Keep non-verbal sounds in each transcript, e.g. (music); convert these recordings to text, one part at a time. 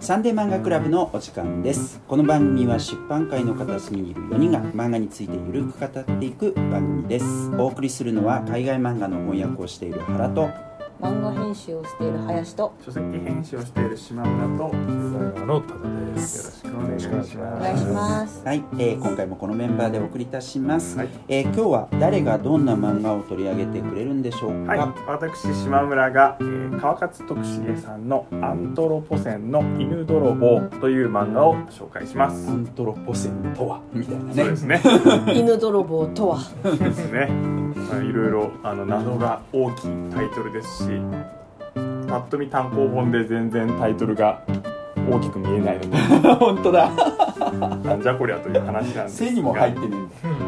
サンデー漫画クラブのお時間です。この番組は出版界の片隅にいる4人が漫画についてゆるく語っていく番組です。お送りするのは海外漫画の翻訳をしている原と漫画編集をしている林と書籍編集をしている島村とよデザイナーの多田でろす。しくお願いします。お願いしますはい、えー今回もこのメンバーでお送りいたします、はい。えー今日は誰がどんな漫画を取り上げてくれるんでしょうか、はい、私島村が、えー川勝徳重さんの「アントロポセンの犬泥棒」という漫画を紹介します。アントロポセンとは？みたいなね。そうですね。(laughs) (laughs) 犬泥棒とは。ですね、まあ、いろいろあの謎が大きいタイトルですしぱっと見単行本で全然タイトルが大きく見えないのに (laughs) 本当だ。なんじゃこりゃという話なんですが。背にも入ってる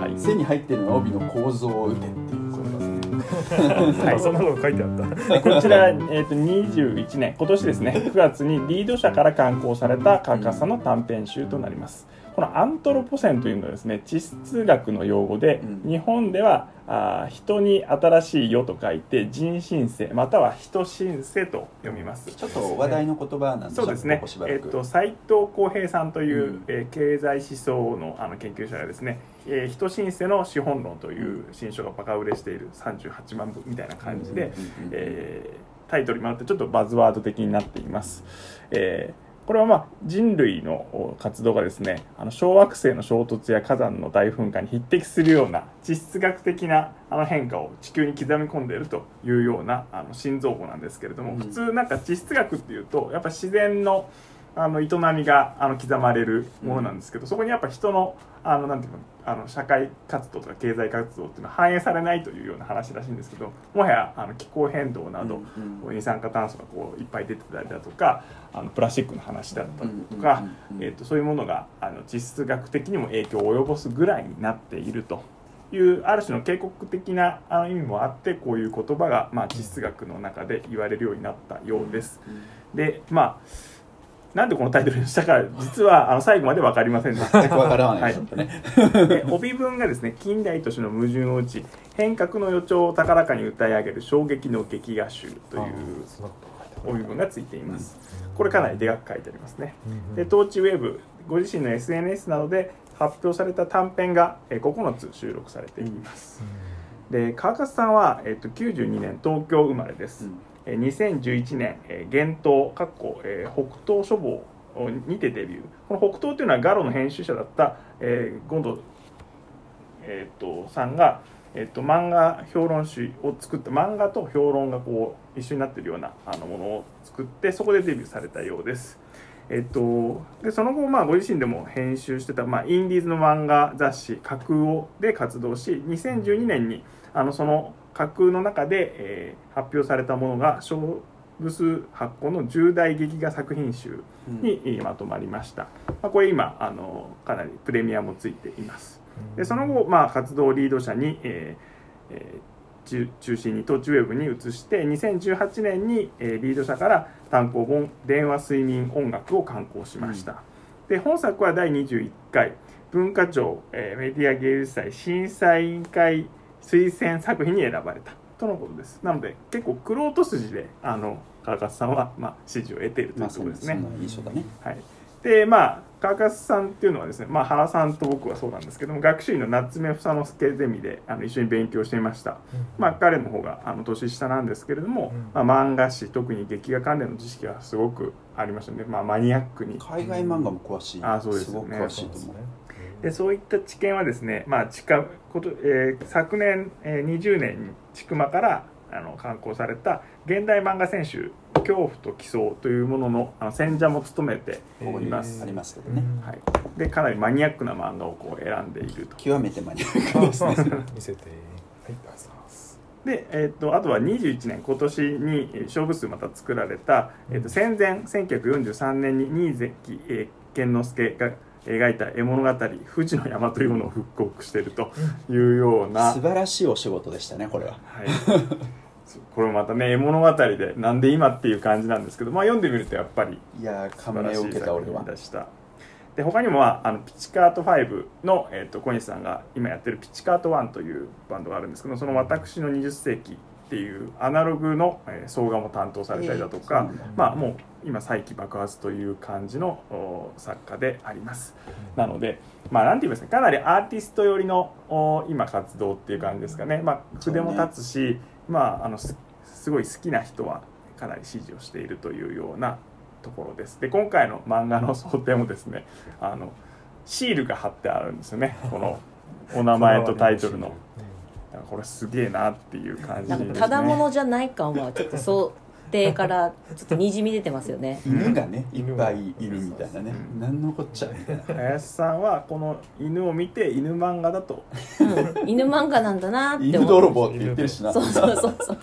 はい。背に入ってるのは帯の構造を打てっていうことですね。(laughs) はい。そんなこと書いてあった。(laughs) こちら、えー、と21年。今年ですね。9月にリード社から刊行されたカーカサの短編集となりますこのアントロポセンというのはですね地質学の用語で、うん。日本ではあー人に新しい世と書いて人新世または人新世と読みます。ちょっと話題の言葉なんでそうですね。ここえっと斉藤浩平さんという、うん。えー経済思想のあの研究者がですね「えー人新世の資本論」という新書がバカ売れしている38万部みたいな感じで、えータイトルにもあってちょっとバズワード的になっています、えーこれはまあ人類のお活動がですねあの小惑星の衝突や火山の大噴火に匹敵するような地質学的なあの変化を地球に刻み込んでいるというようなあの心臓語なんですけれども、うん。普通なんか地質学っていうとやっぱ自然のあの営みがあの刻まれるものなんですけど、そこにやっぱ人のあのなんていうのあの社会活動とか経済活動っていうのは反映されないというような話らしいんですけどもはやあの気候変動など、うんうん二酸化炭素がこういっぱい出てたりだとかあのプラスチックの話だったりとか、うんうんうんうんえー、とそういうものがあの地質学的にも影響を及ぼすぐらいになっているというある種の警告的なあの意味もあってこういう言葉が、まあ、地質学の中で言われるようになったようです。でまあなんでこのタイトルにしたか実はあの最後まで分かりませんでした。全くわからないはい。ちょっとね、で帯文がですね近代都市の矛盾を打ち変革の予兆を高らかに歌い上げる衝撃の劇画集という帯文がついています。これかなりでかく書いてありますね。うんでトーチウェブご自身の SNS などで発表された短編がえー9つ収録されています。で川勝さんは、えっと92年東京生まれです、えー2011年、えー、幻冬かっこ、北東書房にてデビューこの北東というのはガロの編集者だった、えー、ゴンド、えー、とさんが、えー、と漫画評論誌を作った漫画と評論がこう一緒になっているようなあのものを作ってそこでデビューされたようです。えっと、でその後、まあ、ご自身でも編集してた、まあ、インディーズの漫画雑誌「架空を」で活動し2012年にあのその架空の中で、えー発表されたものが小部数発行の重大劇画作品集に、えーまとまりました、まあ、これ今あのかなりプレミアもついています。でその後、まあ、活動リード者に、えーえー中中心にトーチウェブに移して2018年に、えーリード社から単行本「電話睡眠音楽」を刊行しました、で本作は第21回文化庁、えーメディア芸術祭審査委員会推薦作品に選ばれた。とのことです。なので結構玄人筋であの川勝さんは、まあ、支持を得ているといまあうところですね、はい、でまあ川勝さんっていうのはですね、まあ、原さんと僕はそうなんですけども学習院の夏目房之助ゼミであの一緒に勉強していました、まあ、彼の方があの年下なんですけれども、まあ、漫画史特に劇画関連の知識がすごくありましたので、まあ、マニアックに。海外漫画も詳しい、あそうですね。ごく詳しいと思うでそういった知見はですね、まあ、近ことえー昨年、えー20年に千曲からあの刊行された現代漫画選集「恐怖と奇想」というもののあの選者も務めています、ありますけどね、はい、でかなりマニアックな漫画をこう選んでいると。極めてマニアックですね。(laughs) 見せて。はいありがとうございます。で、えー、とあとは21年今年にえー勝負数また作られた、えー、と戦前1943年に新関、えー、健之助が描いた絵物語「富士の山」というものを復刻しているというような、素晴らしいお仕事でしたねこれは。はい、(laughs) これまたね絵物語でなんで今っていう感じなんですけど、まあ、読んでみるとやっぱりいや感銘を受けた俺は。品でしたで他にも、まあ、あのピチカート5の、えー、と小西さんが今やってるピチカート1というバンドがあるんですけどその私の20世紀っていうアナログの、えー総画も担当されたりだとか、まあもう今再起爆発という感じのお作家であります。なのでまあなんて言いますかかなりアーティスト寄りのお今活動っていう感じですかね。まあ筆も立つし、まああのすすごい好きな人はかなり支持をしているというようなところです。で今回の漫画の想定もですねあのシールが貼ってあるんですよね。このお名前とタイトルの (laughs) だからこれすげえなっていう感じですね。なんかただものじゃない感はちょっと想定からちょっとにじみ出てますよね。犬がねいっ犬がぱいいるみたいなね。うん。何のこっちゃみたいな。林さんはこの犬を見て犬漫画だと。うん。犬漫画なんだなって犬思う。泥棒って言ってるしな。そうそうそうそう。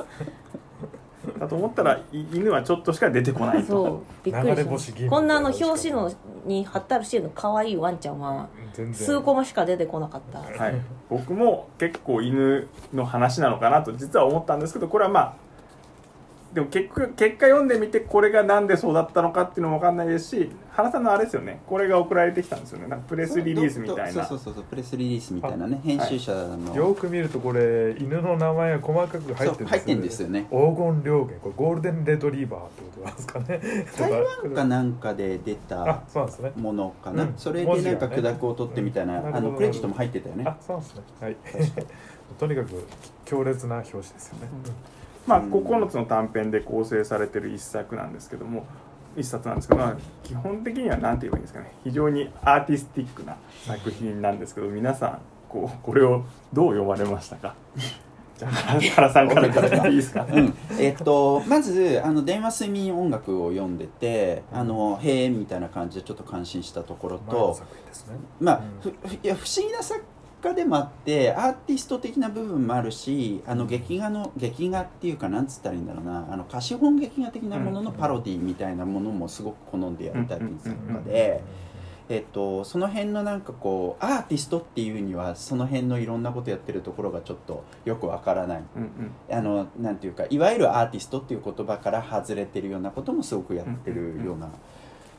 だと思ったらい犬はちょっとしか出てこないそう。とびっくり流れしまし星銀たこんなあの表紙のに貼ってあるシールの可愛いワンちゃんは全然。数コマしか出てこなかった。はい、僕も結構犬の話なのかなと実は思ったんですけどこれはまあでも結局結果読んでみてこれがなんでそうだったのかっていうのも分かんないですし原さんのあれですよね。これが送られてきたんですよね。なんかプレスリリースみたいな。そうそうそうそうプレスリリースみたいなね。編集者の。よく見るとこれ犬の名前が細かく入ってるんですそう入ってんですよね。黄金両毛これゴールデンレトリーバーってことなんですかね。台湾かななんかで出あたそうなんですね。ものかな、うん。それでなんか許諾を取ってみたいな,、うん。なあのクレジットも入ってたよね。あそうですね。はい。(laughs) とにかく強烈な表紙ですよね、まあ、9つの短編で構成されてる一作なんですけども一冊なんですけど、まあ、基本的には何て言えばいいんですかね。非常にアーティスティックな作品なんですけど皆さんこうこれをどう読まれましたか？じゃあ原さんからからいいですか、うん、えっとまずあの電話睡眠音楽を読んでてあのへえみたいな感じでちょっと感心したところとまあ、うん。ふいや不思議な作家でもあってアーティスト的な部分もあるしあの劇画の劇画っていうかなんつったらいいんだろうなあの貸本劇画的なもののパロディみたいなものもすごく好んでやるタイプの作家で。えっと、その辺のなんかこうアーティストっていうにはその辺のいろんなことやってるところがちょっとよくわからない。うんうん。あのなんていうかいわゆるアーティストっていう言葉から外れてるようなこともすごくやってるような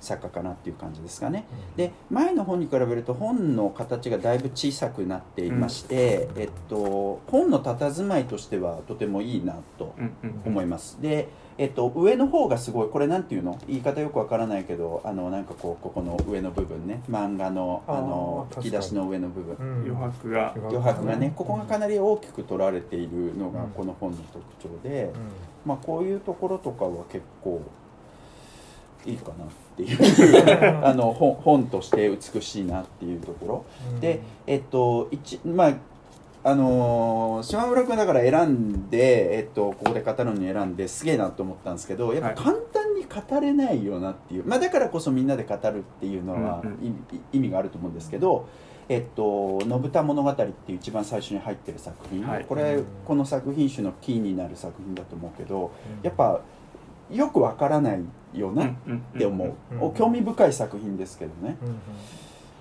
作家かなっていう感じですかね。で前の本に比べると本の形がだいぶ小さくなっていまして、えっと、本の佇まいとしてはとてもいいなとうんうん思います。でえっと、上の方がすごいこれなんていうの？言い方よくわからないけどあのなんかこうここの上の部分ね。漫画のあの吹き出しの上の部分。うん。余白が。余白がねここがかなり大きく取られているのがうん。この本の特徴で、うまあ、こういうところとかは結構いいかなっていう。(laughs) あの本本として美しいなっていうところ。ん。でえっと一まああのー島村君だから選んで、えっと、ここで語るのに選んですげえなと思ったんですけどやっぱ簡単に語れないよなっていう、まあ、だからこそみんなで語るっていうのは意味があると思うんですけど「えっと、のぶた物語」っていう一番最初に入ってる作品、はい。これうんこの作品集のキーになる作品だと思うけどうん。やっぱよくわからないよなっうんて思う、興味深い作品ですけどね。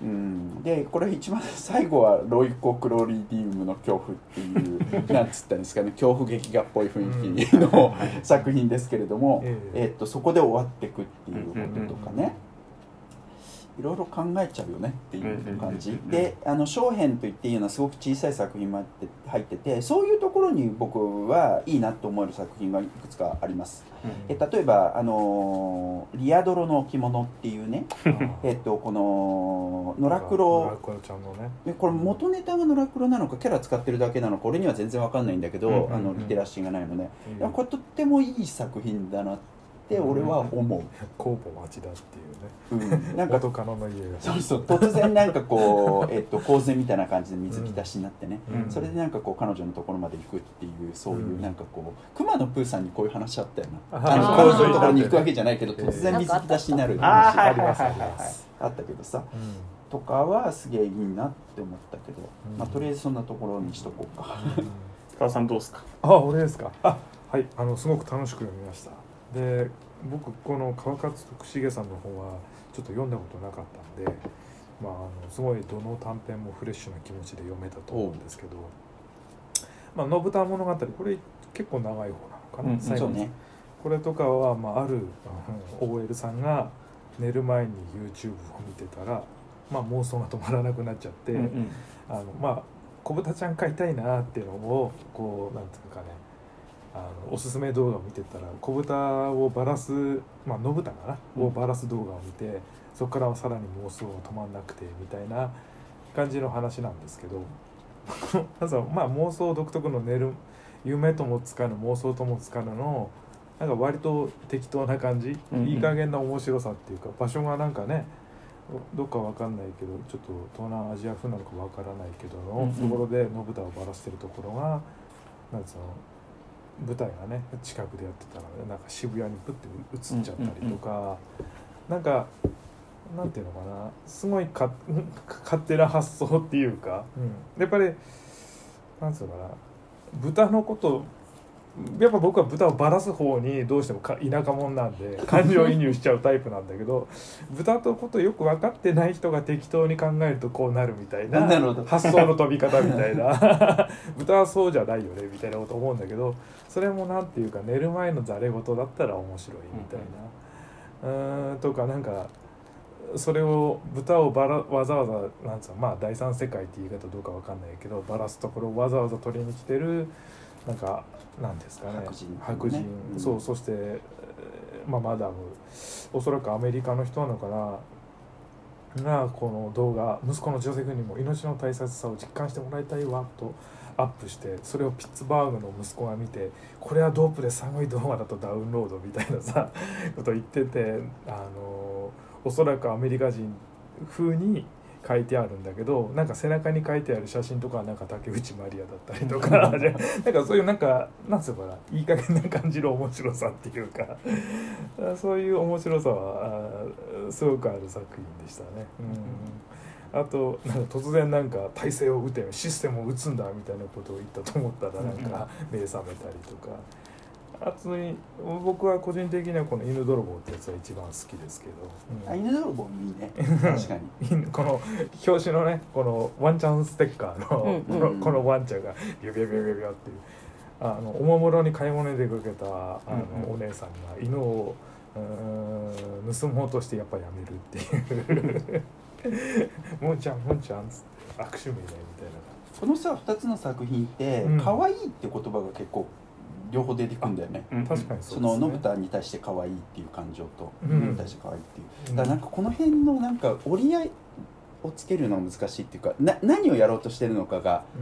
うんでこれ一番最後はロイコ・クロリディウムの恐怖っていうなんつったんですかね。(laughs) 恐怖劇画っぽい雰囲気の作品ですけれども、ええ。えっとそこで終わっていくっていうこととかねいろいろ考えちゃうよねっていう感じ。うんであの小編といっていいようなすごく小さい作品もあって入っててそういうところに僕はいいなと思える作品がいくつかあります。え例えばあのーリアドロの置物」っていうねえっとこの野良野黒これ元ネタが野良黒なのかキャラ使ってるだけなのか俺には全然わかんないんだけど、あのリテラシーがないので、うん。いやこれとってもいい作品だなって俺は思う、コーポ町田っていうね。うん、なんか元カノの家が。そうそう。突然なんかこう、(laughs) えっと、洪水みたいな感じで水浸しになってね、うん。それでなんかこう彼女のところまで行くっていうそういううん。なんかこう熊野プーさんにこういう話あったよな。ああのー彼女のところに行くわけじゃないけどえー突然水浸しになるあ話ありますあったけどさ。うん。とかはすげえいいなって思ったけど、うん。まあ、とりあえずそんなところにしとこうか。川さんどうですか？あ俺ですか？あはい。あのすごく楽しく読みましたで僕この川勝徳重さんの方はちょっと読んだことなかったんでまああのすごいどの短編もフレッシュな気持ちで読めたと思うんですけど「まあ、のぶた物語」これ結構長い方なのかな、うん最後にね。これとかは、まあ、ある OL さんが寝る前に YouTube を見てたら、まあ、妄想が止まらなくなっちゃって、うんあのまあ小豚ちゃん飼いたいなっていうのをこうなんていうかねあのおすすめ動画を見てたら子豚をバラすまあ野豚かな、をバラす動画を見てそこからさらに妄想が止まんなくてみたいな感じの話なんですけどまずはまあ妄想独特の寝る夢ともつかぬ妄想ともつかぬのなんか割と適当な感じ、うんうん。いい加減な面白さっていうか場所がなんかねどっかわかんないけどちょっと東南アジア風なのかわからないけどの、ところで野豚をばらしてるところがなんつうの舞台がね近くでやってたらねなんか渋谷にプッて映っちゃったりとか、なんかなんていうのかなすごいか (laughs) 勝手な発想っていうか、やっぱりなんつうのかな豚のことやっぱ僕は豚をばらす方にどうしてもか田舎者なんで (laughs) 感情移入しちゃうタイプなんだけど豚とことよく分かってない人が適当に考えるとこうなるみたいな発想の飛び方みたいな。(laughs) 豚はそうじゃないよねみたいなこと思うんだけどそれもなんていうか寝る前のざれ言だったら面白いみたいな。うーんとかなんかそれを豚をばらわざわざなんつうのまあ第三世界って言い方どうかわかんないけどばらすところをわざわざ取りに来てるなんかなんですかね。白人ね。白人。うん。そうそして、えーまあ、マダム。おそらくアメリカの人なのかながこの動画息子のジョセフにも命の大切さを実感してもらいたいわとアップしてそれをピッツバーグの息子が見てこれはドープで寒い動画だとダウンロードみたいなさ (laughs) こと言っててあのおそらくアメリカ人風に書いてあるんだけどなんか背中に書いてある写真とかはなんか竹内まりやだったりとかじゃなんかそういうなんかなんつうのかないい加減な感じの面白さっていうか (laughs) そういう面白さはあすごくある作品でしたね。うんあとなんか突然なんか体制を打てシステムを打つんだみたいなことを言ったと思ったらなんか目覚めたりとか。あとに僕は個人的にはこの犬泥棒ってやつが一番好きですけど、うん。あ犬泥棒いいね。(laughs) 確かに。この表紙のねこのワンちゃんステッカーの、うんこのこのワンちゃんがビュビュビュビュビュっていうあのおもむろに買い物に出かけたあの、うんうんお姉さんが犬をうーん盗もうとしてやっぱやめるっていう「もんちゃんもんちゃん」っつって握手名ねみたいこのさ2つの作品ってうん可愛いって言葉が結構両方出てくるんだよね。うんな確かにそね。の野豚に対して可愛いっていう感情とうん。犬に対して可愛いっていう。だからなんかこの辺のなんか折り合いをつけるのが難しいっていうかな何をやろうとしてるのかがう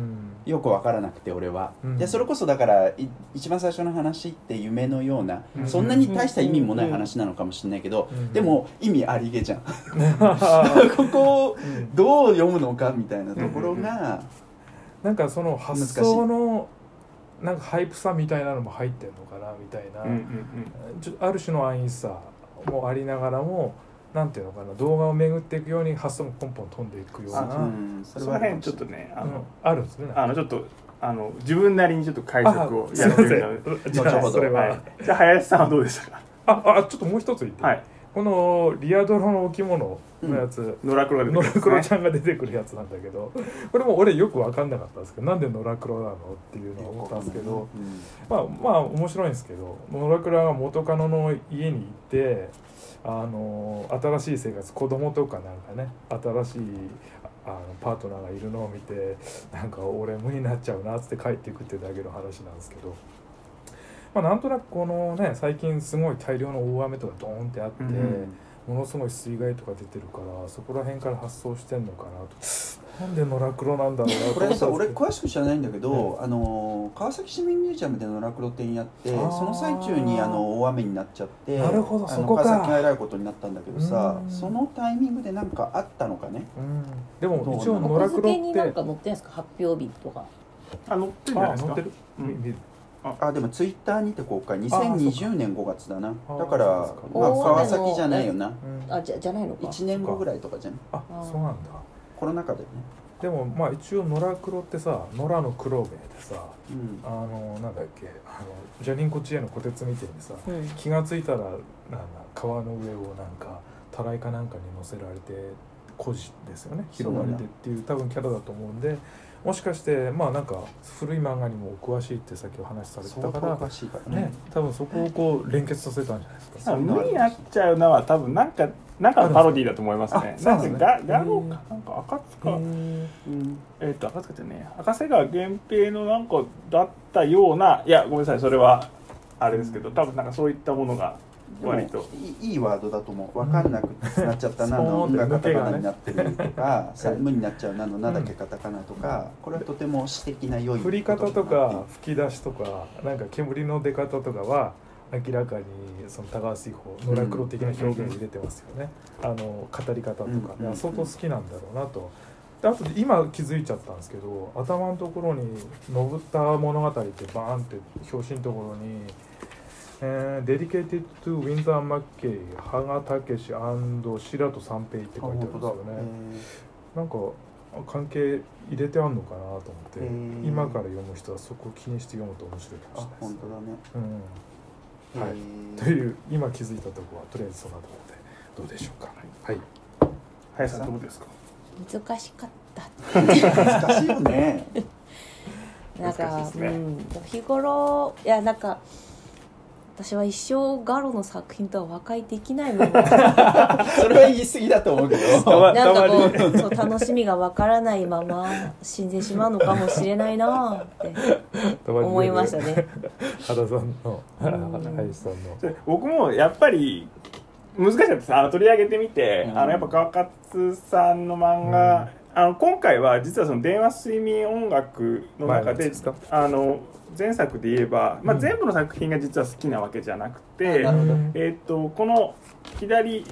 ん。よく分からなくて俺は、うん。でそれこそだからい一番最初の話って夢のような、うん。そんなに大した意味もない話なのかもしれないけど、うん。でも意味ありげじゃん。うん。(laughs) (laughs) ここをうん。どう読むのかみたいなところが、なんかその発想のなんかハイプさみたいなのも入ってんのかなみたいな、うんうんちょある種の安易さもありながらもなんていうのかな動画を巡っていくように発想もポンポン飛んでいくような、あうんうんその辺ちょっとねあの、あるんですね。あのちょっとあの自分なりにちょっと解釈をやってみたのでそれは、はい、じゃあ林さんはどうでしたか？ああちょっともう一つ言ってはいこのリアドロの置物のやつ、野良黒が出てノラくるね。クロちゃんが出てくるやつなんだけど。これも俺よく分かんなかったんですけどなんでノラクロなのっていうのを思ったんですけど、うん。まあまあ面白いんですけど野良倉が元カノの家に行ってあの新しい生活子供とかなんかね新しいあのパートナーがいるのを見てなんか俺無になっちゃうなっつって帰っていくってだけの話なんですけど。まあ、なんとなくこのね最近すごい大量の大雨とかドーンってあって、うんものすごい水害とか出てるからそこら辺から発想してんのかなと。なんで野良黒なんだろうなと (laughs) これさ俺詳しく知らないんだけど、あの川崎市民ミュージアムで野良黒展やってその最中にあの大雨になっちゃってなるほどあのそこか。川崎がえらいことになったんだけどさうん。そのタイミングで何かあったのかね？うん、でも一応野良黒っ付けになんてか載ってんですか？発表日とか。あ乗ってるんじゃないですか？あ乗ってる、うんあでもツイッターにて公開。そうか。2020年5月だな。だから川崎じゃないよな。うんあじゃじゃないのか。1年後ぐらいとかじゃんああー。そうなんだ。コロナ禍でね。でもまあ一応野良黒ってさ野良の黒兵衛でさうん。あのなんだっけあのジャリンコ知恵の虎鉄みたいにさうん。気がついたらなんだ川の上をなんかたらいかなんかに乗せられて孤児ですよね。広がりでっていう多分キャラだと思うんでもしかしてまあなんか古い漫画にもお詳しいってさっきお話しされてたから相当おかしいからね。ね多分そこをこう連結させたんじゃないですか。あ無になっちゃうのは多分なんかなんかのパロディだと思いますね。なんですね。ガガロかなんか赤塚。えっ、と赤塚じゃねえ赤瀬川源平のなんかだったようないやごめんなさいそれはあれですけど多分なんかそういったものが割と。いいいいワードだと思う。分かんなくなっちゃったなうん。の「ん」がカタカナになってるとか「(laughs) さはい無になっちゃうな」の「な」だけカタカナとか。これはとても詩的な良い振り方とか吹き出しとかなんか煙の出方とかは明らかにその高橋彦野良黒的な表現を入れてますよね、あの語り方とか、相当好きなんだろうなと。であと今気づいちゃったんですけど頭のところに「信った物語」ってバーンって表紙のところに「えー、Dedicated to Windsor McKay 羽賀武史白戸三平」って書いてあるんですよね。なんか関係入れてあんのかなと思って、今から読む人はそこを気にして読むと面白いかもしあれないです本当だね。うん。はい。という今気づいたところはとりあえずそんなところでどうでしょうか。はい、林さん。どうですか？難しかった。難しいよね。(laughs) なんかね。うん、日頃いやなんか私は一生ガロの作品とは和解できないまま (laughs) それは言い過ぎだと思うけど。(laughs) なんかこうそう楽しみがわからないまま死んでしまうのかもしれないなって思いましたね。原さんのうん。林さんの。で僕もやっぱり難しかったです。あの取り上げてみて、うん。あのやっぱ川勝さんの漫画、あの今回は実はその電話睡眠音楽の中であの前作で言えば、まあ、うん。全部の作品が実は好きなわけじゃなくあて、なるほど。えーっとこの左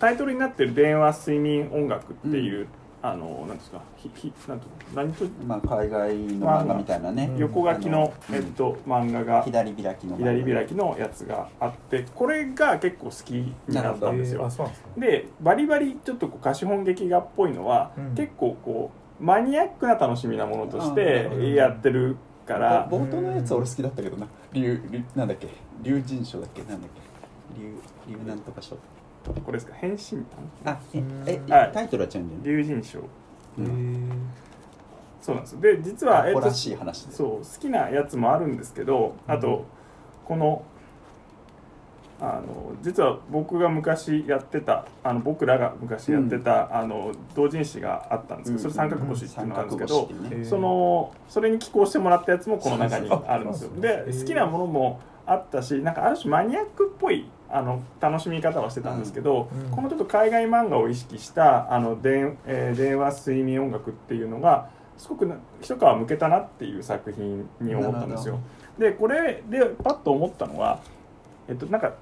タイトルになってる「電話睡眠音楽」っていう、あのなんですかひひなんと何とまあ海外の漫画みたいなね。うん横書きの、えっと、漫画が左開きの左開きのやつがあってこれが結構好きになったんですよ。ですねでバリバリちょっとこう貸本劇画っぽいのは、うん。結構こうマニアックな楽しみなものとしてやってるから。冒頭のやつ俺好きだったけどな。竜竜なんだっけ？竜神賞だっけ？なんだっけ？竜竜なんとか賞これですか？変身あえうん。えはい。タイトルは違うんじゃない竜神賞へー。そうなんですで実は、アホらしい話で。そう好きなやつもあるんですけどあとこのあの実は僕が昔やってたあの僕らが昔やってた、あの同人誌があったんですけど、それ三角星っていうのがあるんですけど、ねえーそのそれに寄稿してもらったやつもこの中にあるんですよ。で好きなものもあったしなんかある種マニアックっぽいあの楽しみ方はしてたんですけど、うん。このちょっと海外漫画を意識したあの電,、えー電話睡眠音楽っていうのがすごくな一皮向けたなっていう作品に思ったんですよ。でこれでパッと思ったのは、えっと、なんか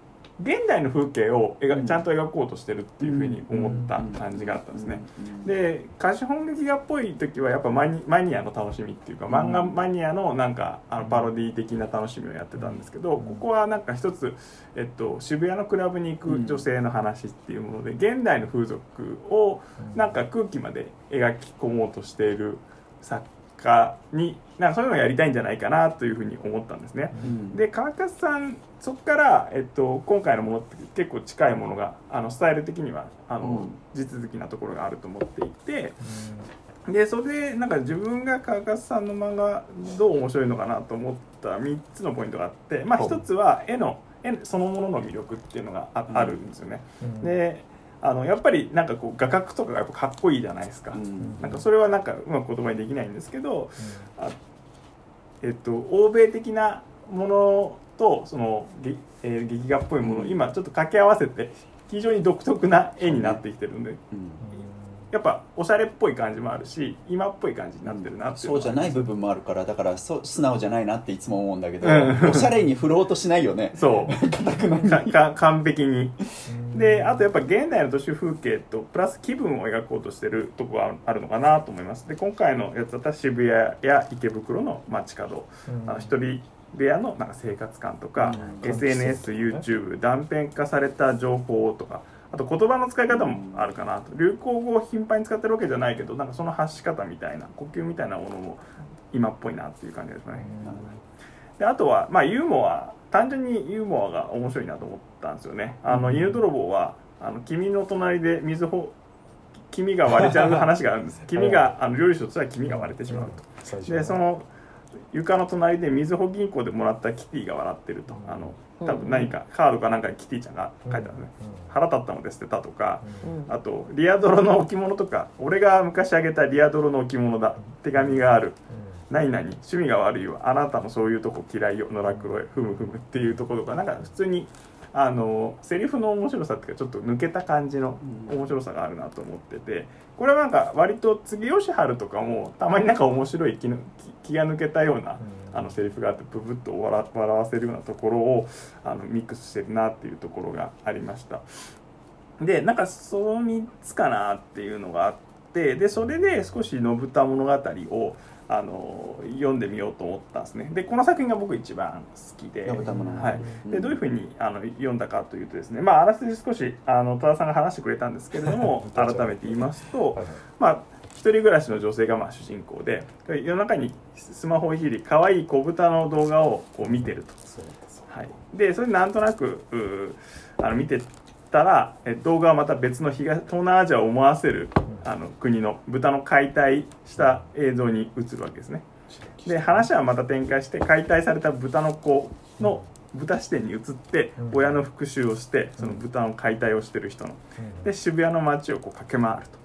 現代の風景を描うん。ちゃんと描こうとしてるっていうふうに思った感じがあったんですね。うん。で貸本劇画っぽい時はやっぱマニマニアの楽しみっていうかうん。漫画マニアのなんかあのパロディ的な楽しみをやってたんですけど、うん。ここはなんか一つ、えっと、渋谷のクラブに行く女性の話っていうもので、現代の風俗をなんか空気まで描き込もうとしている作家になんかそういうのをやりたいんじゃないかなというふうに思ったんですね。うん。で川勝さんそこから、えっと、今回のものって結構近いものがあのスタイル的にはあの、うん。地続きなところがあると思っていて。でそれでなんか自分が川勝さんの漫画どう面白いのかなと思った3つのポイントがあって、まあ、ほう。1つは絵の絵そのものの魅力っていうのがあ,、るんですよね。うん。であのやっぱりなんかこう画角とかがやっぱかっこいいじゃないですか。うん。なんかそれはなんかうまく言葉にできないんですけど、あえっと、欧米的なものとその、げえー劇画っぽいものを今ちょっと掛け合わせて非常に独特な絵になってきてるんで。うんやっぱおしゃれっぽい感じもあるし今っぽい感じになってるなっていうそうじゃない部分もあるからだからそう素直じゃないなっていつも思うんだけどうん。おしゃれに振ろうとしないよね。そう。かか完璧に。であとやっぱ現代の都市風景とプラス気分を描こうとしてるとこがあるのかなと思います。で今回のやつだったら渋谷や池袋の街角。あの一人部屋のなんか生活感とか、うん。SNSYouTube 断片化された情報とかあと言葉の使い方もあるかなと。流行語を頻繁に使ってるわけじゃないけどなんかその発し方みたいな呼吸みたいなものも今っぽいなっていう感じですね。であとは、まあ、ユーモア単純にユーモアが面白いなと思ったんですよね。あの、うん。犬泥棒はあの君の隣で水ほ黄身が割れちゃう話があるんです。黄身があの料理酒としては黄身が割れてしまうと、でその床の隣でみずほ銀行でもらったキティが笑ってると。あの多分何かカードかなんかにキティちゃんが書いてあるね、腹立ったので捨てたとか、うん。あとリアドロの置物とか。俺が昔あげたリアドロの置物だ。手紙がある。何々。趣味が悪いわ。あなたのそういうとこ嫌いよ。野良黒へふむふむっていうところとかなんか普通にあのセリフの面白さっていうかちょっと抜けた感じの面白さがあるなと思っててこれはなんか割と次吉春とかもたまになんか面白い気の気気が抜けたようなあのセリフがあってブブッと笑笑わせるようなところをあのミックスしてるなっていうところがありました。でなんかその3つかなっていうのがあってでそれで少し信太物語をあの読んでみようと思ったんですね。でこの作品が僕一番好きで。はい、でうん。どういうふうにあの読んだかというとですねまああらすじ少しあの多田さんが話してくれたんですけれども (laughs) 改めて言いますと、はいまあ一人暮らしの女性がまあ主人公で夜中にスマホをいじり可愛い子豚の動画をこう見てると、はい、でそれでなんとなくあの見てたらえ動画はまた別の東東南アジアを思わせるあの国の豚の解体した映像に映るわけですね。で話はまた展開して解体された豚の子の豚視点に移ってうん。親の復讐をしてその豚の解体をしてる人の。で渋谷の街をこう駆け回ると。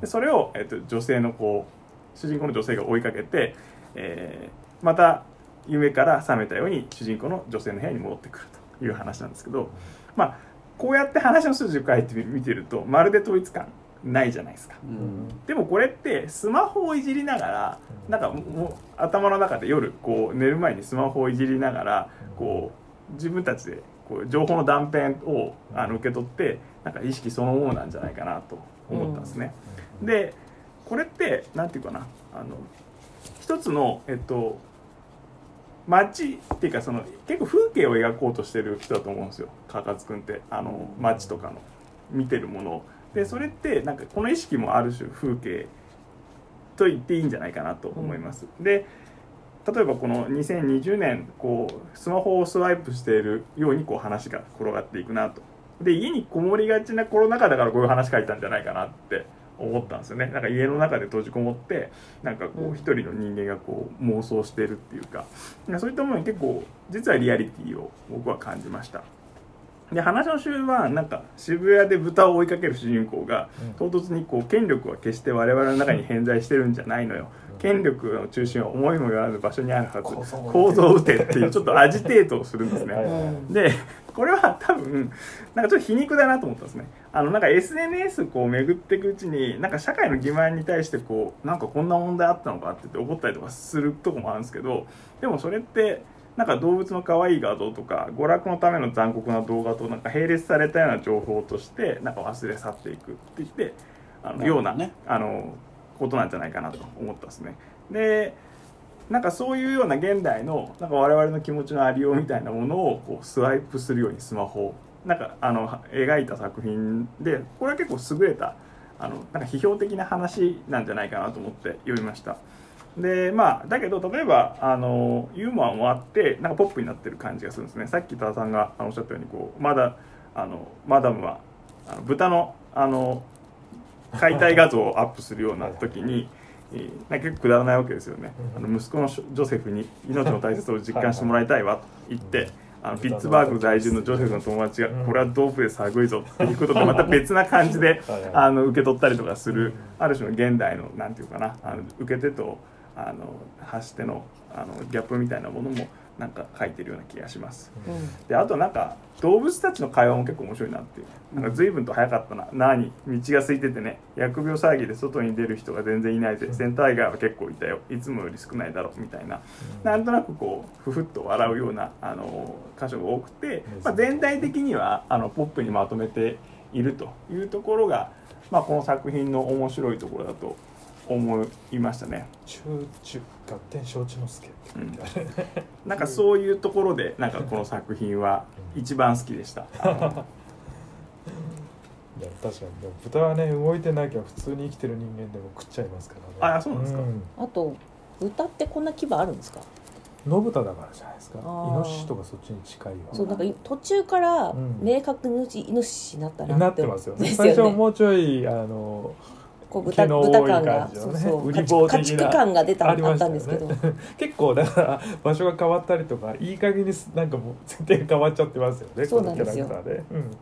でそれを、えっと、女性のこう主人公の女性が追いかけて、えーまた夢から覚めたように主人公の女性の部屋に戻ってくるという話なんですけどまあこうやって話の筋を書いて見てるとまるで統一感ないじゃないですか。うん。でもこれってスマホをいじりながらなんかもう頭の中で夜こう寝る前にスマホをいじりながらこう自分たちでこう情報の断片をあの受け取ってなんか意識そのものなんじゃないかなと思ったんですね。でこれってなんていうかなあの一つのえっと街っていうかその結構風景を描こうとしてる人だと思うんですよ。川勝君って。あの街とかの。見てるものを。でそれってなんかこの意識もある種風景と言っていいんじゃないかなと思います、で例えばこの2020年こうスマホをスワイプしているようにこう話が転がっていくなと。で家にこもりがちなコロナ禍だからこういう話書いたんじゃないかなって思ったんですよね。なんか家の中で閉じこもってなんかこう一人の人間がこう妄想しているっていうか。そういったものに結構実はリアリティを僕は感じました。で話の終盤なんか渋谷で豚を追いかける主人公が唐突にこう権力は決して我々の中に (laughs) 偏在してるんじゃないのよ。権力の中心は思いもよらぬ場所にあるはず。構造打てっていう (laughs) ちょっとアジテートをするんですね、でこれは多分なんかちょっと皮肉だなと思ったんですねあのなんか SNS こう巡っていくうちになんか社会の欺瞞に対してこうなんかこんな問題あったのかって言って怒ったりとかするとこもあるんですけどでもそれってなんか動物の可愛い画像とか娯楽のための残酷な動画となんか並列されたような情報としてなんか忘れ去っていくって言ってあの、ようなねあのことなんじゃないかなと思ったんですね。でなんかそういうような現代のなんか我々の気持ちのありようみたいなものをこうスワイプするようにスマホをなんかあの描いた作品でこれは結構優れたあのなんか批評的な話なんじゃないかなと思って読みました。でまあだけど例えばあのユーモアもあってなんかポップになってる感じがするんですね。さっき多田さんがあのおっしゃったようにこうまだあのマダムはあの豚のあの解体画像をアップするような時にえーなんか結構くだらないわけですよね、あの息子のジョセフに命の大切さを実感してもらいたいわと言って、あのピッツバーグ在住のジョセフの友達がうん。これはドープで寒いぞっていうことでまた別な感じで (laughs) あの受け取ったりとかするある種の現代のなんていうかなあの受け手とあの発してのあのギャップみたいなものもなんか書いてるような気がします。うん。であとなんか動物たちの会話も結構面白いなっていう。なんか随分と早かったな。何？道が空いててね。疫病騒ぎで外に出る人が全然いないでセンター街は結構いたよ。いつもより少ないだろう。みたいな。なんとなくこうふふっと笑うようなあの箇所が多くて、まあ、全体的にはあのポップにまとめているというところが、まあ、この作品の面白いところだと思いましたね。中中合点承知の助って書いてある、なんかそういうところでなんかこの作品は一番好きでした。いや確かにでも豚はね動いてなきゃ普通に生きてる人間でも食っちゃいますからね。あそうなんですか。あと豚ってこんな牙あるんですか？野豚だからじゃないですか。イノシシとかそっちに近いわ。そうなんかい途中からうん。明確にイノシシになったななってますよね。です最初もうちょいあのこう豚豚感が。そうそう売り棒家的な畜感が出たあねったんですけど。(laughs) 結構だから場所が変わったりとかいい加減にすなんかもう全然変わっちゃってますよねそうなんですよ。このキャラクターで、うん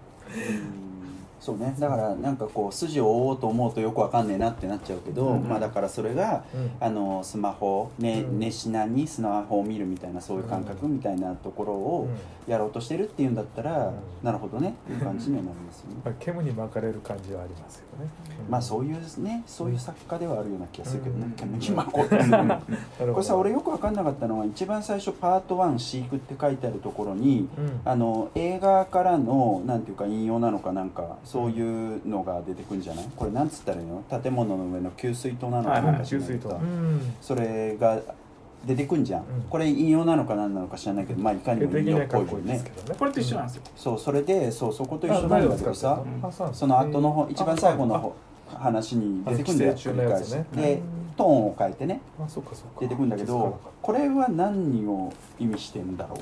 そうね。だからなんかこう筋を追おうと思うとよくわかんねえなってなっちゃうけど、うんまあだからそれがうん。あのスマホ、ねうん。熱しなにスマホを見るみたいなそういう感覚みたいなところをやろうとしてるっていうんだったら、うん。なるほどねっていう感じにはなりますよね。(laughs) まあ、煙に巻かれる感じはありますよね、まあそういうねそういう作家ではあるような気がするけどね。うん。煙に巻こうっていうの (laughs) これさ俺よく分かんなかったのは一番最初パート1飼育って書いてあるところにうん。あの映画からのなんていうか引用なのかなんかそういうのが出てくるんじゃない？これなんつったらいいの？建物の上の給水塔なのかなんか知らないけど。それが出てくんじゃん、うん。これ引用なのか何なのか知らないけどまあいかにも引用っぽないよねね。これと一緒なんですよ、そうそれでそうそこと一あ緒なんだけどさあその後の方一番最後の方話に出てくるんだよ繰り返し。でトーンを変えてね。あそっかそっか。出てくるんだけどこれは何を意味してんだろう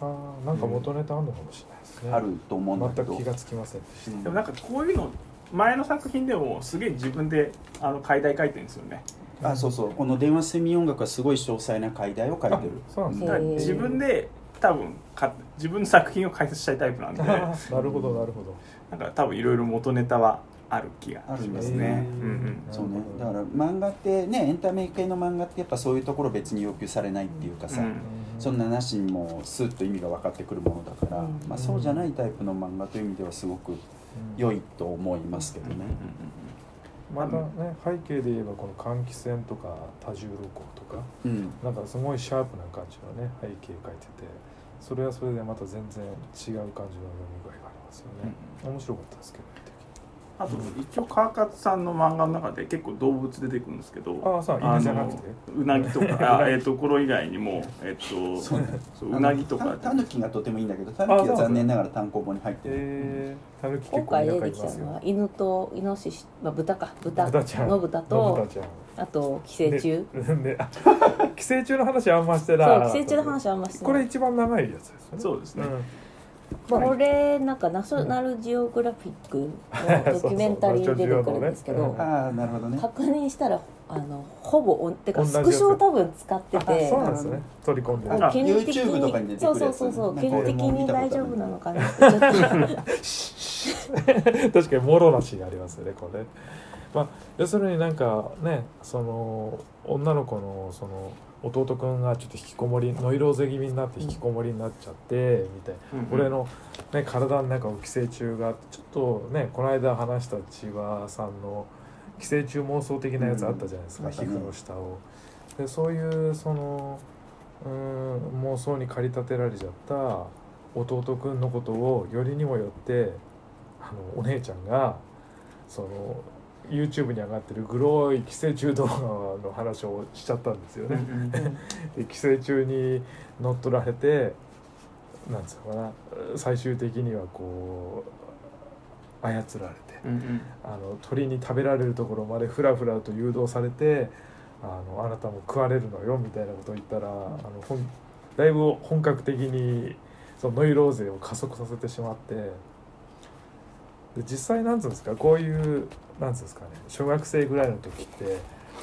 あーなんか元ネタあるのかもしれないですね、あると思うんだけど。全く気がつきませんでした、うんでもなんかこういうの前の作品でもすげえ自分であの解題書いてるんですよね。あそうそう。この電話睡眠音楽はすごい詳細な解題を書いてる。そうなんですね自分で多分か自分の作品を解説したいタイプなんで。(laughs) なるほどなるほど。なんか多分いろいろ元ネタはある気がしますね。あるんですね。うんうん。そうね。だから漫画ってねエンタメ系の漫画ってやっぱそういうところ別に要求されないっていうかさ、うん。そんななしにもスッと意味が分かってくるものだから、うん。まあ、そうじゃないタイプの漫画という意味ではすごく良いと思いますけどね。またね背景で言えばこの換気扇とか多重録音とかうん。なんかすごいシャープな感じのね背景描いててそれはそれでまた全然違う感じの読み具合がありますよね、面白かったですけどねあと一応川勝さんの漫画の中で結構動物出てくるんですけどああそう犬じゃなくて？うなぎとか (laughs) あえっとこれ以外にもえっとそうううなぎとか。たたぬきがとてもいいんだけどたぬきは残念ながら単行本に入ってる、えー、たぬき出てきたのは犬とイノシシ、まあ、豚か。豚。豚ちゃん。の豚とたちゃん。あと寄生虫。でであ (laughs) 寄生虫の話あんましてそうない寄生虫の話はあんましてない。これ一番長いやつですよね。そうですね。んこれなんかナショナルジオグラフィックの (laughs) ドキュメンタリーに出てくるんですけど確認したらあのほぼおてかスクショを多分使ってあてそうなんですね。取り込んでる。ああ権利的 YouTube とかにそうてくるやつそうそうそう権利的に大丈夫なのかなってちょっと。(laughs) (laughs) 確かにもろなしがありますよねこれ、まあ、要するになんかねその女の子のその弟くんがちょっと引きこもりノイローゼ気味になって引きこもりになっちゃってみたいな、うん俺の、ね、体の中を寄生虫がちょっとねこの間話した千葉さんの寄生虫妄想的なやつあったじゃないですか、うん。皮膚の下を。でそういうそのうん妄想に駆り立てられちゃった弟くんのことをよりにもよってあのお姉ちゃんがその YouTube に上がってるグロい寄生虫動画の話をしちゃったんですよね。(laughs) で寄生虫に乗っ取られてなんつうのかな最終的にはこう操られてうんうん。あの鳥に食べられるところまでふらふらと誘導されてあのあなたも食われるのよみたいなことを言ったらあのほんだいぶ本格的にそのノイローゼを加速させてしまってで実際なんつうんですかこういうなんつうんですかね小学生ぐらいの時って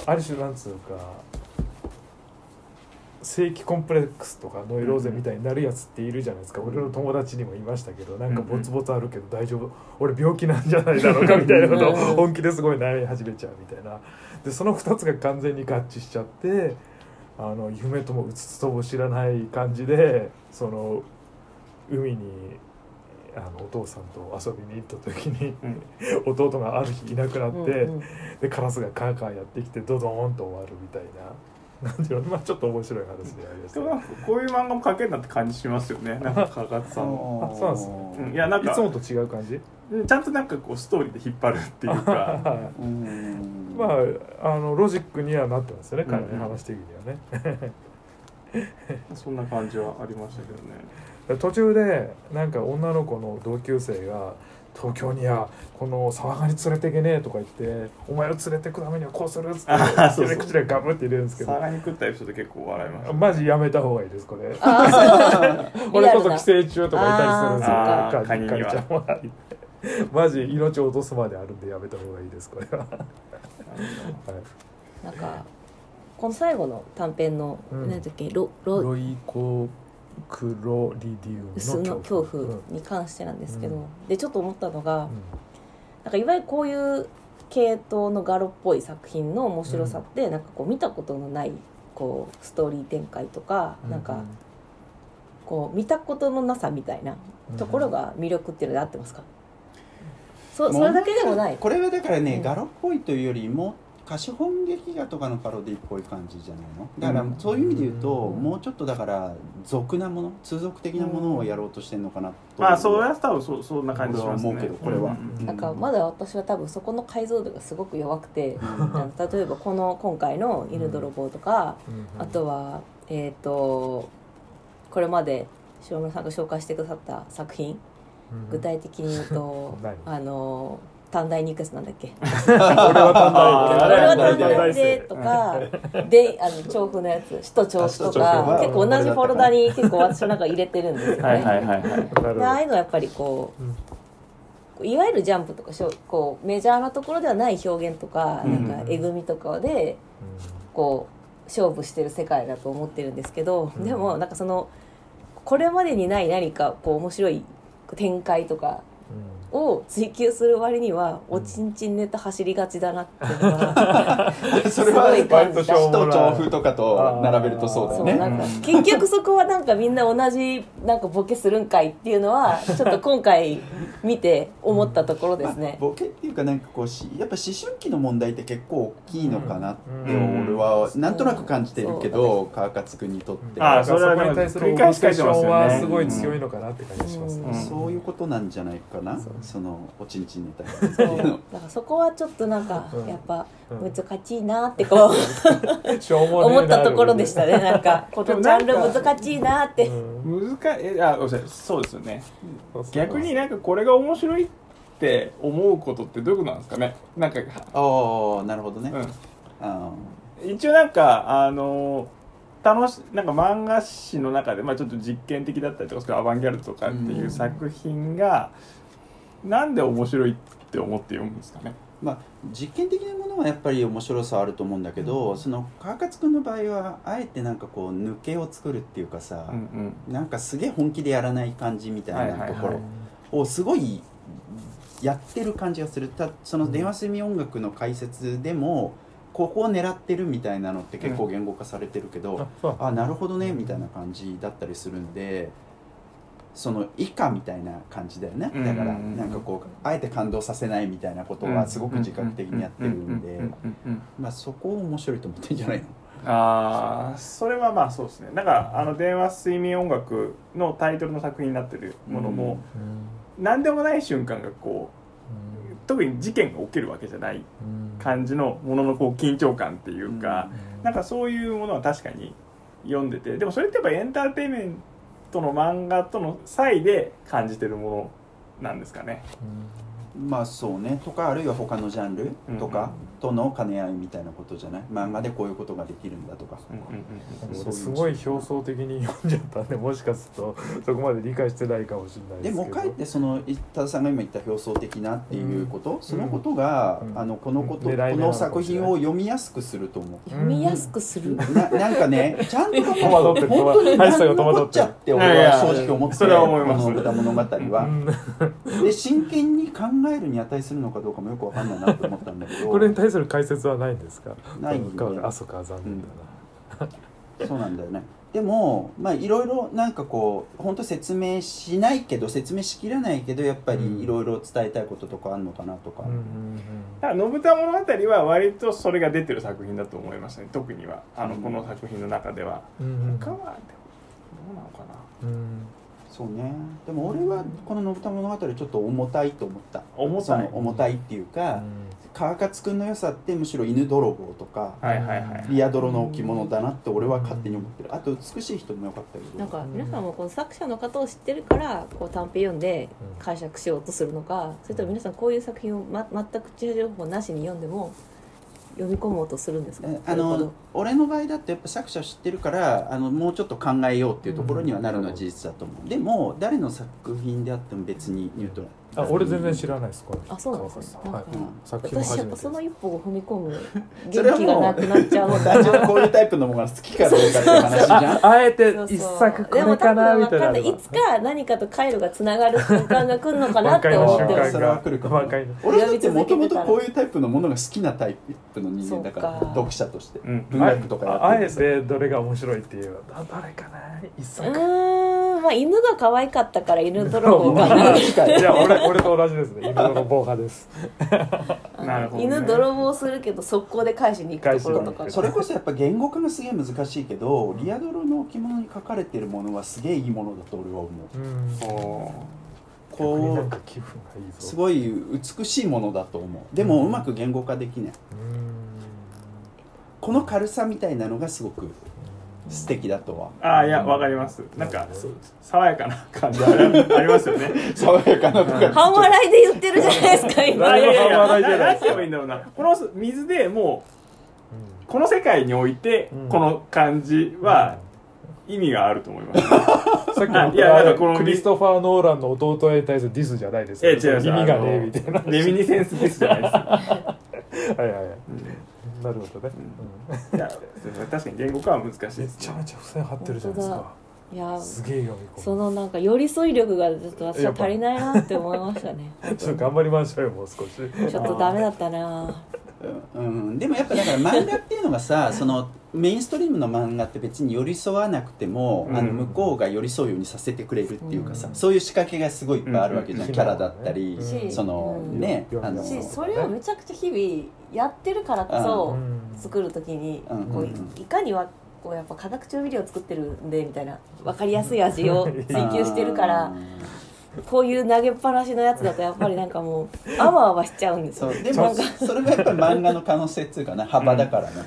ある種なんつうか正規コンプレックスとかノイローゼみたいになるやつっているじゃないですか、俺の友達にもいましたけどなんかボツボツあるけど大丈夫？俺病気なんじゃないだろうかみたいなことを本気ですごい悩み始めちゃうみたいな。でその2つが完全に合致しちゃってあの夢ともうつつとも知らない感じでその海にあのお父さんと遊びに行った時にうん。弟がある日いなくなって、うんうん。でカラスがカーカーやってきてドドーンと終わるみたいな。なんていうの？(laughs) まあちょっと面白い話でありました。こういう漫画も描けるなって感じしますよね。(laughs) なんか川勝さんの、あそうなんです。ねうん。いやなんかいつもと違う感じ？ちゃんとなんかこうストーリーで引っ張るっていうか。(laughs) うん。まああのロジックにはなってますよね彼のうん。うん話的にはね。そんな感じはありましたけどね途中でなんか女の子の同級生が「東京にはこの沢ガニ連れてけねえ」とか言って「お前を連れてくためにはこうする」っつって口でガブって入れるんですけど。佐賀に食ったエピソード結構笑いましたマジやめた方がいいですこれ。俺こそ寄生虫とかいたりするんですよ。カニちゃんは。マジ命を落とすまであるんでやめた方がいいですこれは、はい、なんかこの最後の短編の、うん。何だっけロロロイコクロリディウムスのの恐怖うんに関してなんですけど、うんでちょっと思ったのが、うん。なんかいわゆるこういう系統のガロっぽい作品の面白さって、なんかこう見たことのないこうストーリー展開とか、なんかこう見たことのなさみたいなところが魅力っていうので合ってますか、そそれだけでもない。これはだからね、うん。ガロっぽいというよりも貸本劇画とかのパロディっぽい感じじゃないの？だからうんそういう意味で言うと、うん。もうちょっとだから俗なもの？通俗的なものをやろうとしてるのかなと。まあそれは多分そそんな感じしますね。思うけどこれは。なんかまだ私は多分そこの解像度がすごく弱くて、例えばこの今回の「犬泥棒」とか、うんあとはえっ、とこれまで塩村さんが紹介してくださった作品うん。具体的に言うと (laughs) 何？あの短大に行くやつなんだっけ？(laughs) これは短短大大でとか (laughs) であの調布のやつ首都調布とかあ結構同じフォルダに結構私の中入れてるんですよね。はいはいはいはい。なるほど。でああいうのはやっぱりこう、いわゆるジャンプとかしょこうメジャーなところではない表現とか,、うん。なんかえぐみとかでこう勝負してる世界だと思ってるんですけど、うん。でもなんかそのこれまでにない何かこう面白い展開とかを追求する割にはおちんちんネタ走りがちだなっていうのが (laughs) それはすごい感じた首都調布とかと並べるとそうだよね。なんか結局そこはなんかみんな同じなんかボケするんかいっていうのはちょっと今回見て思ったところですね。ボケっていうかなんかこうしやっぱ思春期の問題って結構大きいのかなってうん俺はなんとなく感じてるけど川勝君にとってあはそれは繰り返し書いてますよね。はすごい強いのかなって感じがしますね。うん。そういうことなんじゃないかなそのおちんちんネタいうの。だからそこはちょっとなんかうん。やっぱうん。難しいなってこう (laughs) 思ったところでしたね。なんかこのジャンル難しいなって。うん。難しい。あおっしゃるそうですよね。逆になんかこれが面白いって思うことってどういうことなんですかね。なんか、ああなるほどね、うあん、一応なんかあの楽しなんか漫画誌の中で、まあ、ちょっと実験的だったりとかアバンギャルドとかっていう作品が、なんで面白いって思って読むんですかね？ーまあ実験的なものはやっぱり面白さあると思うんだけど、その川勝君の場合はあえてなんかこう抜けを作るっていうかさ、うんなんかすげえ本気でやらない感じみたいないところをすごいやってる感じがする。たその電話睡眠音楽の解説でもここを狙ってるみたいなのって結構言語化されてるけど、う。あなるほどねみたいな感じだったりするんでその以下みたいな感じだよね。うん。だからなんかこうあえて感動させないみたいなことはすごく自覚的にやってるんで。まあそこを面白いと思ってん。じゃないのああそれはまあそうですねなん。かあの電話睡眠音楽のタイトルの作品になってるものも、何でもない瞬間がこう特に事件が起きるわけじゃない感じのもののこう緊張感っていうか、なん。かそういうものは確かに読ん。でてでもそれってやっぱエンターテインメントの漫画との差異で感じてるものなんですかね。まあそうねとかあるいは他のジャンルとかとの兼ね合いみたいなことじゃない？漫画でこういうことができるんだとか。俺すごい表層的に読んじゃったんでもしかすると (laughs) そこまで理解してないかもしれないでけど。ですもかえってその多田さんが今言った表層的なっていうこと、そのことが、うん。あのこのこと、この作品を読みやすくすると思う。読みやすくする。ななんかね、(laughs) ちゃんと書戸惑ってる。本当に何ってる。っちゃって俺は正直思ってそれは思います。この歌物語うは。ん。で真剣に考えるに値するのかどうかもよくわかんないなと思ったんだけど。これに対する解説はないんですか？ないね。あそうか残念だそうなんだよね。でもまあいろいろなんかこう本当説明しないけど説明しきらないけどやっぱりいろいろ伝えたいこととかあるのかなとか。なうんうんだから信田物語は割とそれが出てる作品だと思いましたね。特には。あのこの作品の中では。うんうん。他はでもどうなのかな。うんそうね。でも俺はこの「信田物語」ちょっと重たいと思った。重たい。その重たいっていうか、川勝君の良さってむしろ犬泥棒とか、はいはいはい。リアドロの置物だなって俺は勝手に思ってる。あと美しい人も良かったけど。なんか皆さんもこの作者の方を知ってるからこう短編読んで解釈しようとするのかそれとも皆さんこういう作品を、ま、全く地情報なしに読んでも読み込もうとするんですか？えあの俺の場合だってやっぱ作者を知ってるからあのもうちょっと考えようっていうところにはなるのは事実だと思う、でも誰の作品であっても別に言うとあ俺全然知らないですこあそうなんですね川勝さん。はい。なん。か作品も私やっぱその初めてです。一歩を踏み込む (laughs) 元気がなくなっちゃうもう単純にこういうタイプのものが好きかどうかっていう話じゃん。あ (laughs) あえてそうそう。一作こでもれかなみたいない。いつか何かと回路がつながる瞬間が来るのかなって思ってます和解の瞬間それは来るかも。俺だってもともとこういうタイプのものが好きなタイプの人間だからそうか。読者として。うん。文学とかやああえってどれが面白いっていうあどれかな一う作ーんまあ犬が可愛かったから犬泥棒かまな (laughs) あ近いいや俺俺と同じですね。犬の防派です。(laughs) なるほどね。犬泥棒するけど速攻で返しに行くところとか。それこそやっぱ言語化がすげえ難しいけどリアドロの置物に書かれてるものはすげえいいものだと俺は思う。うこうぞ。すごい美しいものだと思う。でもうまく言語化できない。うん。この軽さみたいなのがすごく素敵だとは。ああいやわかります。なんか爽やかな感じありますよね。(laughs) 爽やかなとか。半笑いで言ってるじゃないですか今。あいやいやいや笑いじゃない何て言えばいいんだろうな。この水でもうこの世界においてうん。この感じは意味があると思います、(laughs) さっきのいやなんかこのクリストファー・ノーランの弟に対するディスじゃないですえ違う違う耳がねみたいな。レミニセンスですじゃないです。よ、(laughs) はいはいはい。うんなるほどね、いや確かに言語化は難しいめですちゃめちゃ付箋貼ってるじゃないですか。いやすげえ読み込む。そのなんか寄り添い力がちょっと私は足りないなって思いましたね。(laughs) ちょっと頑張りましょうよもう少し。ちょっとダメだったなうん。うん、でもやっぱだから漫画っていうのがさ (laughs) そのメインストリームの漫画って別に寄り添わなくても、うん。あの向こうが寄り添うようにさせてくれるっていうかさ、うん。そういう仕掛けがすごいいっぱいあるわけじゃん、うんキャラだったり、うん。そのうん。ね、うん。あのしそれをめちゃくちゃ日々やってるからこそ作る時にうん。こううん。いかにはこうやっぱ化学調味料を作ってるんでみたいな分かりやすい味を追求してるからこういう投げっぱなしのやつだとやっぱりなんかもうあわあわしちゃうんですよ。そうでもそれがやっぱ漫画の可能性っていうかな幅だからね、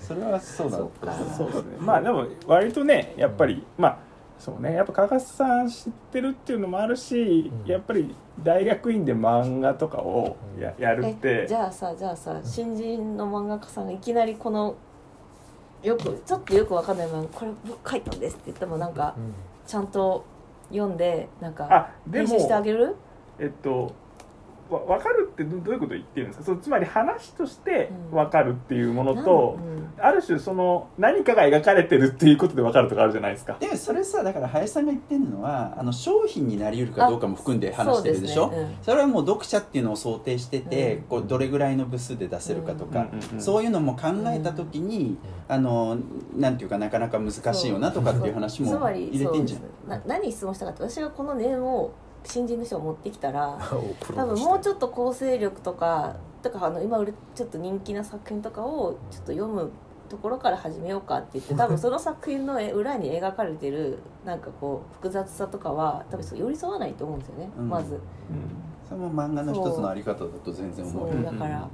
それはそうだそうか。そうですね。まあでも割とねやっぱり、まあそうね。やっぱ加賀さん知ってるっていうのもあるし、うん。やっぱり大学院で漫画とかをややるって。えじゃあさじゃあさ新人の漫画家さんがいきなりこのよくちょっとよくわかんない漫画これ僕書いたんですって言ってもなんかちゃんと読んでなんかあでも編集してあげる？えっとわ分かるってどどういうことを言ってるんですか？そうつまり話としてうん。分かるっていうものと、うんある種その何かが描かれてるっていうことで分かるとかあるじゃないですか。でもそれさだから林さんが言ってるのはあの商品になりうるかどうかも含んで話してるでしょ？そうですね。それはもう読者っていうのを想定してて、うん。こうどれぐらいの部数で出せるかとか、うんうんうんそういうのも考えた時に、あのなんていうかなかなか難しいよなとかっていう話もつまり入れてんじゃん。そうな何質問したかって私がこの念を新人の人が持ってきたら (laughs) 多多分もうちょっと構成力とかとかあの今ちょっと人気な作品とかをちょっと読むところから始めようかって言って (laughs) 多分その作品の絵裏に描かれてるなんかこう複雑さとかは多分そう寄り添わないと思うんですよね、うん。まず。それも漫画の一つのあり方だと全然思う。そうだから、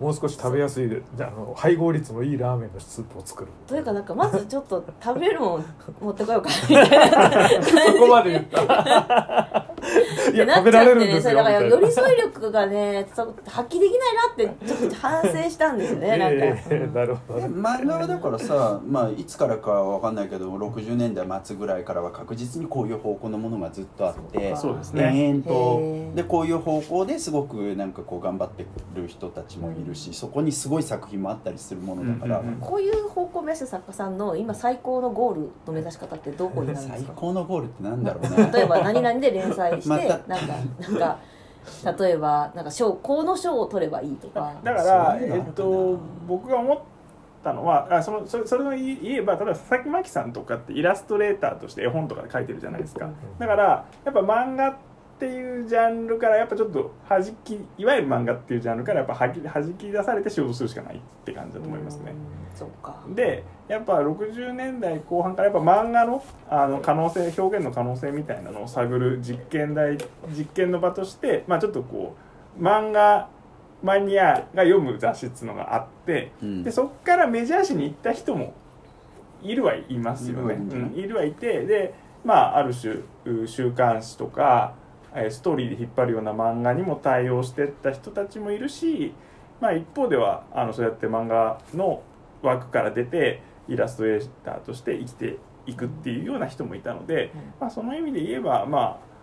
もう少し食べやすいでじゃああの配合率のいいラーメンのスープを作るというかな。んかまずちょっと食べれるもん持ってこようかみたいな (laughs) そこまで言った。いや食べられるんですそれだから寄り添い力がね発揮できないなってちょっと反省したんですよね (laughs) なんか、ええなるほどで漫画はだからさ、まあ、いつからかは分かんないけど60年代末ぐらいからは確実にこういう方向のものがずっとあってそうですね。延々と。でこういう方向ですごくなんかこう頑張ってる人たちもいるし、そこにすごい作品もあったりするものだから、うんうんうんこういう方向を目指す作家さんの今最高のゴールの目指し方ってどこになるんです最か高のゴールってなんだろうね。(laughs) 例えば何々で連載して、(laughs) またなんかなんか例えばなんか賞この賞を取ればいいとか。だから、えっと、僕が思ったのはあそのそれそれを言えば例えば佐々木真希さんとかってイラストレーターとして絵本とかで描いてるじゃないですか。だからやっぱ漫画っていうジャンルからやっぱちょっと弾きいわゆる漫画っていうジャンルからやっぱはじ弾き出されて仕事するしかないって感じだと思いますね。でやっぱ60年代後半からやっぱ漫画のあの可能性表現の可能性みたいなのを探る実験台実験の場として、まあ、ちょっとこう漫画マニアが読む雑誌っていうのがあってうんでそっからメジャー誌に行った人もいるはいますよね。いるはいるうんいるはいてで、まあ、ある種う週刊誌とかえーストーリーで引っ張るような漫画にも対応してった人たちもいるし、まあ、一方ではあのそうやって漫画の枠から出てイラストレーターとして生きていくっていうような人もいたので、まあ、その意味で言えば、まあ、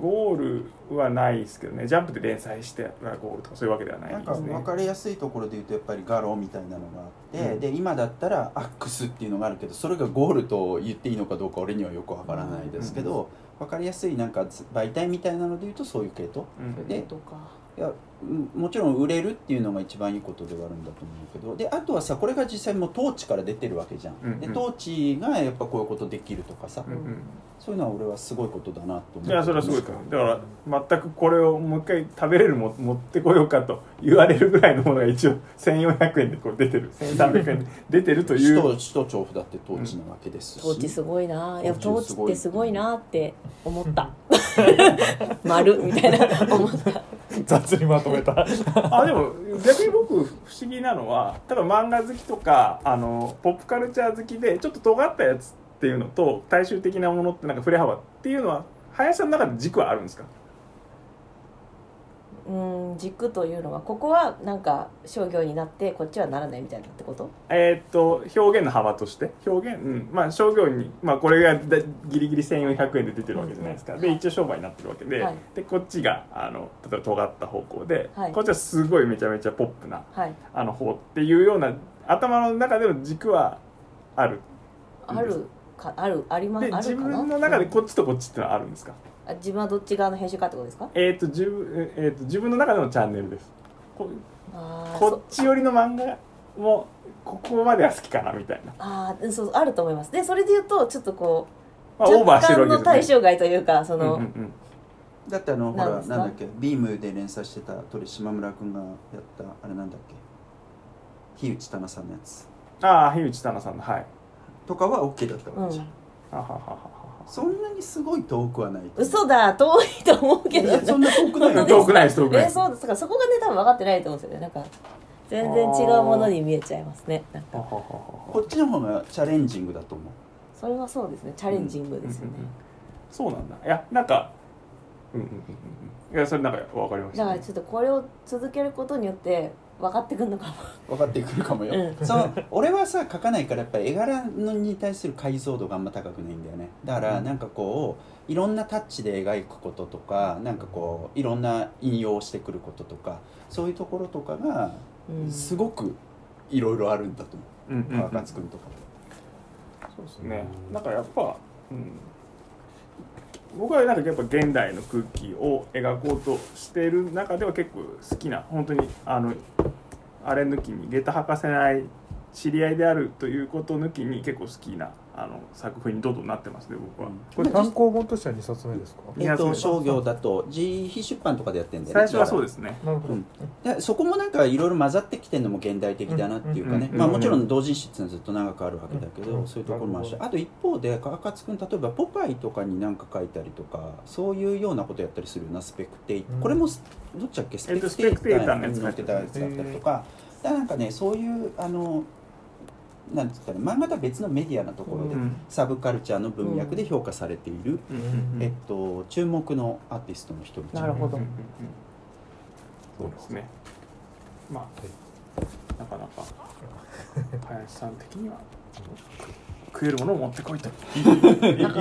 ゴールはないですけどね。ジャンプで連載してゴールとかそういうわけではないなんかですね分かりやすいところで言うとやっぱりガロみたいなのがあって、うん。で今だったらアックスっていうのがあるけどそれがゴールと言っていいのかどうか俺にはよくわからないですけど、分かりやすいなんか媒体みたいなので言うとそういう系統うん。でとかいやうんもちろん売れるっていうのが一番いいことではあるんだと思うけど。であとはさこれが実際もう統治から出てるわけじゃん、うんうん。で統治がやっぱこういうことできるとかさ、うんうん。そういうのは俺はすごいことだなと思う。いやそれはすごいか。らだから全くこれをもう一回食べれるも持ってこようかと言われるぐらいのものが一応1400円でこう出てる。1300円で出てるという。首都首都調布だって統治なわけですし、統治すごいな。やっぱ統治ってすごいなって思った。(laughs) 丸みたいな思った雑にまとめた。あでも逆に僕不思議なのは多分漫画好きとかあのポップカルチャー好きでちょっと尖ったやつっていうのと大衆的なものってなんか振れ幅っていうのは林さんの中で軸はあるんですか？うん軸というのはここはなんか商業になってこっちはならないみたいなってこと？えーっと表現の幅として？表現、うん、まあ商業に、まあ、これがだギリギリ1400円で出てるわけじゃないですか、で一応商売になってるわけで,、はい。でこっちがあの例えば尖った方向で、はい。こっちはすごいめちゃめちゃポップなはい。あの方っていうような頭の中での軸はあるあるかあるありまあで自分の中でこっちとこっちってのはあるんですか、あ自分はどっち側の編集かってことですか？えーっと自分えーっと自分の中でのチャンネルです。こあーこっち寄りの漫画もここまでは好きかなみたいな、あーそうあると思います。でそれで言うとちょっとこう、まあ、オーバーしてる若干のわけですよね対象外というかその、うんうんうん。だってあのほらなんだっけ？ビームで連載してた鳥島村君がやったあれなんだっけ？樋内棚さんのやつ。ああ樋内棚さんのはい。とかは OK だったうんわけじゃん、はははははそんなにすごい遠くはない嘘だ遠いと思うけどいやそんな遠くない遠くないです遠くない。えですそうですかそこがね多分分かってないと思うんですよね。なんか全然違うものに見えちゃいますね。なんか。こっちの方がチャレンジングだと思う。それはそうですね。チャレンジングですよね、うんうんうんそうなんだ。いやなんかうんうんうんうんいやそれなんか分かりました、だからちょっとこれを続けることによって分かってくるのかも。分かってくるかもよ、うん。その俺はさ描かないからやっぱり絵柄のに対する解像度があんま高くないんだよね。だからうん。なんかこういろんなタッチで描くこととかなんかこういろんな引用してくることとかそういうところとかがうん。すごくいろいろあるんだと思う。うんうんうん。川勝君とかそうですね。だからやっぱ、うん、僕はなんかやっぱ現代の空気を描こうとしている中では結構好きな本当にあのあれ抜きに下駄履かせない知り合いであるということ抜きに結構好きなあの作品にどんどんなってますね僕は、うん。これ単行本としては2冊目ですか？えっと商業だと自費出版とかでやってんだよね最初はそうですね。なるほど、うん。でそこもなんかいろいろ混ざってきてるのも現代的だなっていうかね、うん。まあ、もちろん同人誌っていうのはずっと長くあるわけだけど、うん。そういうところもあるしあと一方で川勝君例えば「ポパイ」とかに何か書いたりとかそういうようなことやったりするようなスペクテイ、うん。これもスどっちだっけ？スえっとペクテイスペクテーターに載ってたやつだったりとか、だからなんかねそういうあのなんつったら漫画とは別のメディアなところで、うん。サブカルチャーの文脈で評価されている、えっと、注目のアーティストの一人。なるほど。うんうんうんそうですね。まあなかなか林さん的には食えるものを持ってこいと。い (laughs)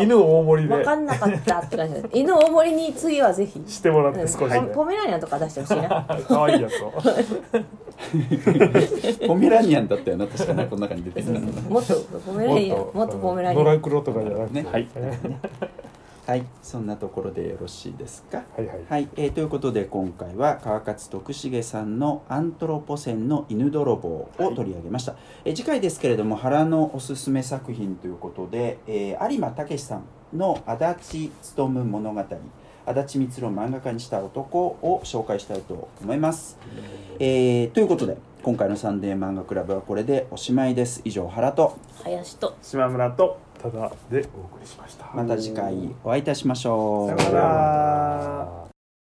犬大盛りで。分かんなかったって感じです犬大盛りに次はぜひ。してもらって少しで。うん。ポメラニアンとか出してほしいな。可愛いやつを。(laughs) ポメラニアンだったよな。確かねこの中に出てきたもっとポメラニアン。もっとポメラニアン。野良黒とかじゃなくて、ね。はい (laughs) はい。そんなところでよろしいですか？はいはい。はい、えーということで今回は川勝徳重さんの「アントロポセンの犬泥棒」を取り上げました、えー次回ですけれども原のおすすめ作品ということで、えー有馬武さんの「足立勉物語」足立光を漫画家にした男を紹介したいと思います、えーということで今回のサンデー漫画クラブはこれでおしまいです。以上原と林と。島村とただでお送りしました。また次回お会いいたしましょう。さようなら